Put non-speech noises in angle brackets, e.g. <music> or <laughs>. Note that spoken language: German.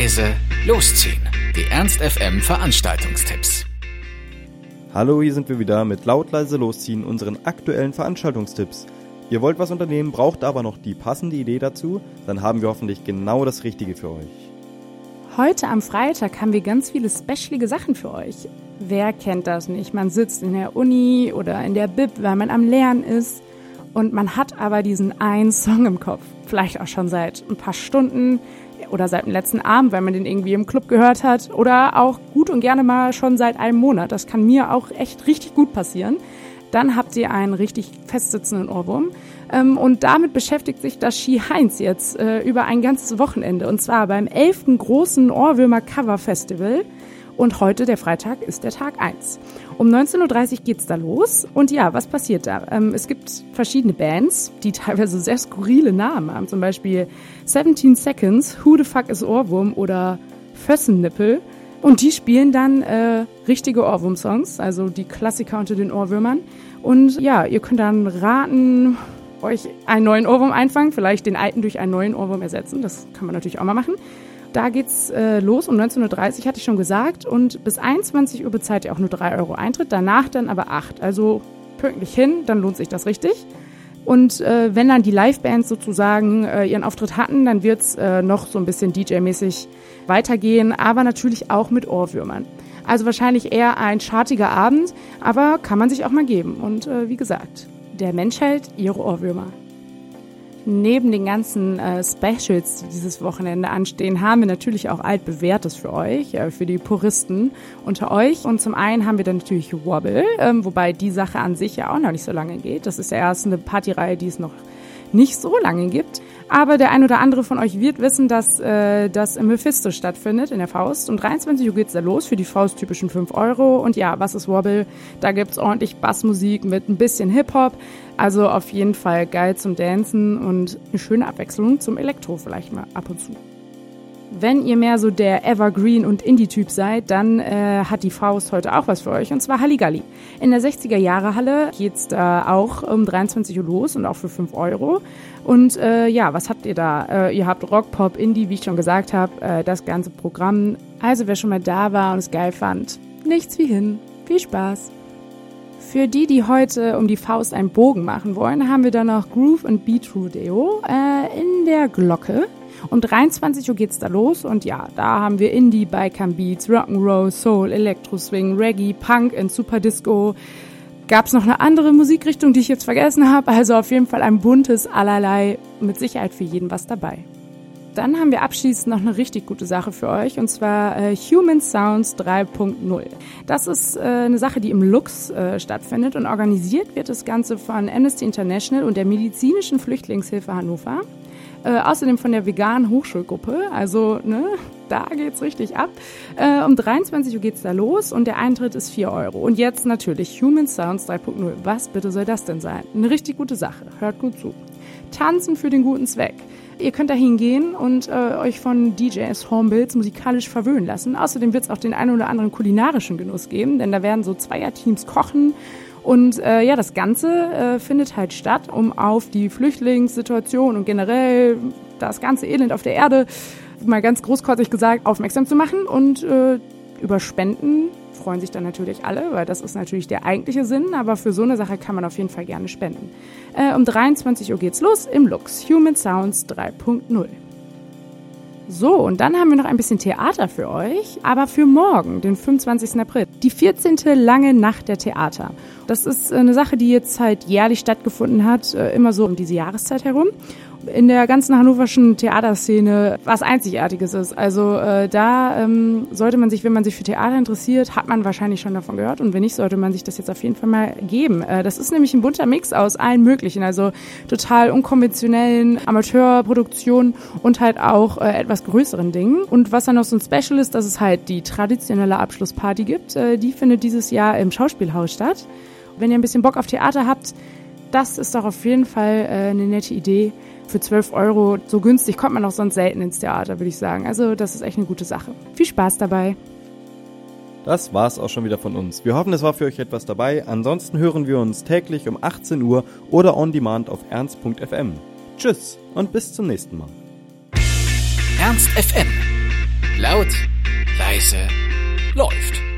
leise losziehen. Die Ernst FM Veranstaltungstipps. Hallo, hier sind wir wieder mit laut leise losziehen unseren aktuellen Veranstaltungstipps. Ihr wollt was unternehmen, braucht aber noch die passende Idee dazu, dann haben wir hoffentlich genau das Richtige für euch. Heute am Freitag haben wir ganz viele specialige Sachen für euch. Wer kennt das nicht? Man sitzt in der Uni oder in der Bib, weil man am Lernen ist und man hat aber diesen einen Song im Kopf. Vielleicht auch schon seit ein paar Stunden oder seit dem letzten Abend, weil man den irgendwie im Club gehört hat oder auch gut und gerne mal schon seit einem Monat. Das kann mir auch echt richtig gut passieren. Dann habt ihr einen richtig festsitzenden Ohrwurm. Ähm, und damit beschäftigt sich das Ski Heinz jetzt äh, über ein ganzes Wochenende. Und zwar beim 11. großen Ohrwürmer Cover Festival. Und heute, der Freitag, ist der Tag 1. Um 19.30 Uhr geht's da los. Und ja, was passiert da? Ähm, es gibt verschiedene Bands, die <laughs> teilweise sehr skurrile Namen haben. Zum Beispiel 17 Seconds, Who the Fuck is Ohrwurm oder Fössennippel. Und die spielen dann äh, richtige Ohrwurm-Songs, also die Klassiker unter den Ohrwürmern. Und ja, ihr könnt dann raten, euch einen neuen Ohrwurm einfangen, vielleicht den alten durch einen neuen Ohrwurm ersetzen. Das kann man natürlich auch mal machen. Da geht's äh, los um 19.30 Uhr, hatte ich schon gesagt. Und bis 21 Uhr bezahlt ihr auch nur 3 Euro Eintritt, danach dann aber 8. Also pünktlich hin, dann lohnt sich das richtig. Und äh, wenn dann die Livebands sozusagen äh, ihren Auftritt hatten, dann wird's äh, noch so ein bisschen DJ-mäßig weitergehen, aber natürlich auch mit Ohrwürmern. Also wahrscheinlich eher ein schartiger Abend, aber kann man sich auch mal geben. Und äh, wie gesagt, der Mensch hält ihre Ohrwürmer. Neben den ganzen äh, Specials, die dieses Wochenende anstehen, haben wir natürlich auch altbewährtes für euch, äh, für die Puristen unter euch. Und zum einen haben wir dann natürlich Wobble, ähm, wobei die Sache an sich ja auch noch nicht so lange geht. Das ist ja erst eine Partyreihe, die es noch nicht so lange gibt. Aber der ein oder andere von euch wird wissen, dass äh, das im Mephisto stattfindet, in der Faust. Um 23 Uhr geht's da los für die Faust typischen 5 Euro. Und ja, was ist Wobble? Da gibt's ordentlich Bassmusik mit ein bisschen Hip-Hop. Also auf jeden Fall geil zum Dancen und eine schöne Abwechslung zum Elektro vielleicht mal ab und zu. Wenn ihr mehr so der Evergreen und Indie-Typ seid, dann äh, hat die Faust heute auch was für euch und zwar Halligalli. In der 60er Jahre Halle geht's da auch um 23 Uhr los und auch für 5 Euro. Und äh, ja, was habt ihr da? Äh, ihr habt Rock, Pop, Indie, wie ich schon gesagt habe, äh, das ganze Programm. Also wer schon mal da war und es geil fand, nichts wie hin. Viel Spaß! Für die, die heute um die Faust einen Bogen machen wollen, haben wir dann noch Groove und Beat Rodeo äh, in der Glocke. Um 23 Uhr geht's da los und ja, da haben wir Indie, Bikern Beats, Rock'n'Roll, Soul, Electro Swing, Reggae, Punk und Super Disco. Gab's noch eine andere Musikrichtung, die ich jetzt vergessen habe? Also auf jeden Fall ein buntes Allerlei, mit Sicherheit für jeden was dabei. Dann haben wir abschließend noch eine richtig gute Sache für euch und zwar äh, Human Sounds 3.0. Das ist äh, eine Sache, die im Lux äh, stattfindet und organisiert wird das Ganze von Amnesty International und der Medizinischen Flüchtlingshilfe Hannover. Äh, außerdem von der veganen Hochschulgruppe. Also, ne, da geht's richtig ab. Äh, um 23 Uhr geht's da los und der Eintritt ist 4 Euro. Und jetzt natürlich Human Sounds 3.0. Was bitte soll das denn sein? Eine richtig gute Sache. Hört gut zu. Tanzen für den guten Zweck. Ihr könnt da hingehen und äh, euch von DJs Hornbills musikalisch verwöhnen lassen. Außerdem wird es auch den einen oder anderen kulinarischen Genuss geben, denn da werden so Zweierteams kochen und äh, ja, das Ganze äh, findet halt statt, um auf die Flüchtlingssituation und generell das ganze Elend auf der Erde, mal ganz großkotzig gesagt, aufmerksam zu machen. Und äh, über Spenden freuen sich dann natürlich alle, weil das ist natürlich der eigentliche Sinn. Aber für so eine Sache kann man auf jeden Fall gerne spenden. Äh, um 23 Uhr geht's los im Lux Human Sounds 3.0. So, und dann haben wir noch ein bisschen Theater für euch, aber für morgen, den 25. April. Die 14. lange Nacht der Theater. Das ist eine Sache, die jetzt halt jährlich stattgefunden hat, äh, immer so um diese Jahreszeit herum in der ganzen hannoverschen Theaterszene was Einzigartiges ist. Also äh, da ähm, sollte man sich, wenn man sich für Theater interessiert, hat man wahrscheinlich schon davon gehört und wenn nicht, sollte man sich das jetzt auf jeden Fall mal geben. Äh, das ist nämlich ein bunter Mix aus allen möglichen, also total unkonventionellen Amateurproduktionen und halt auch äh, etwas größeren Dingen. Und was dann noch so ein Special ist, dass es halt die traditionelle Abschlussparty gibt. Äh, die findet dieses Jahr im Schauspielhaus statt. Wenn ihr ein bisschen Bock auf Theater habt, das ist doch auf jeden Fall äh, eine nette Idee für 12 Euro so günstig kommt man auch sonst selten ins Theater, würde ich sagen. Also das ist echt eine gute Sache. Viel Spaß dabei. Das war's auch schon wieder von uns. Wir hoffen, es war für euch etwas dabei. Ansonsten hören wir uns täglich um 18 Uhr oder on demand auf ernst.fm. Tschüss und bis zum nächsten Mal. Ernst FM. Laut, leise, läuft.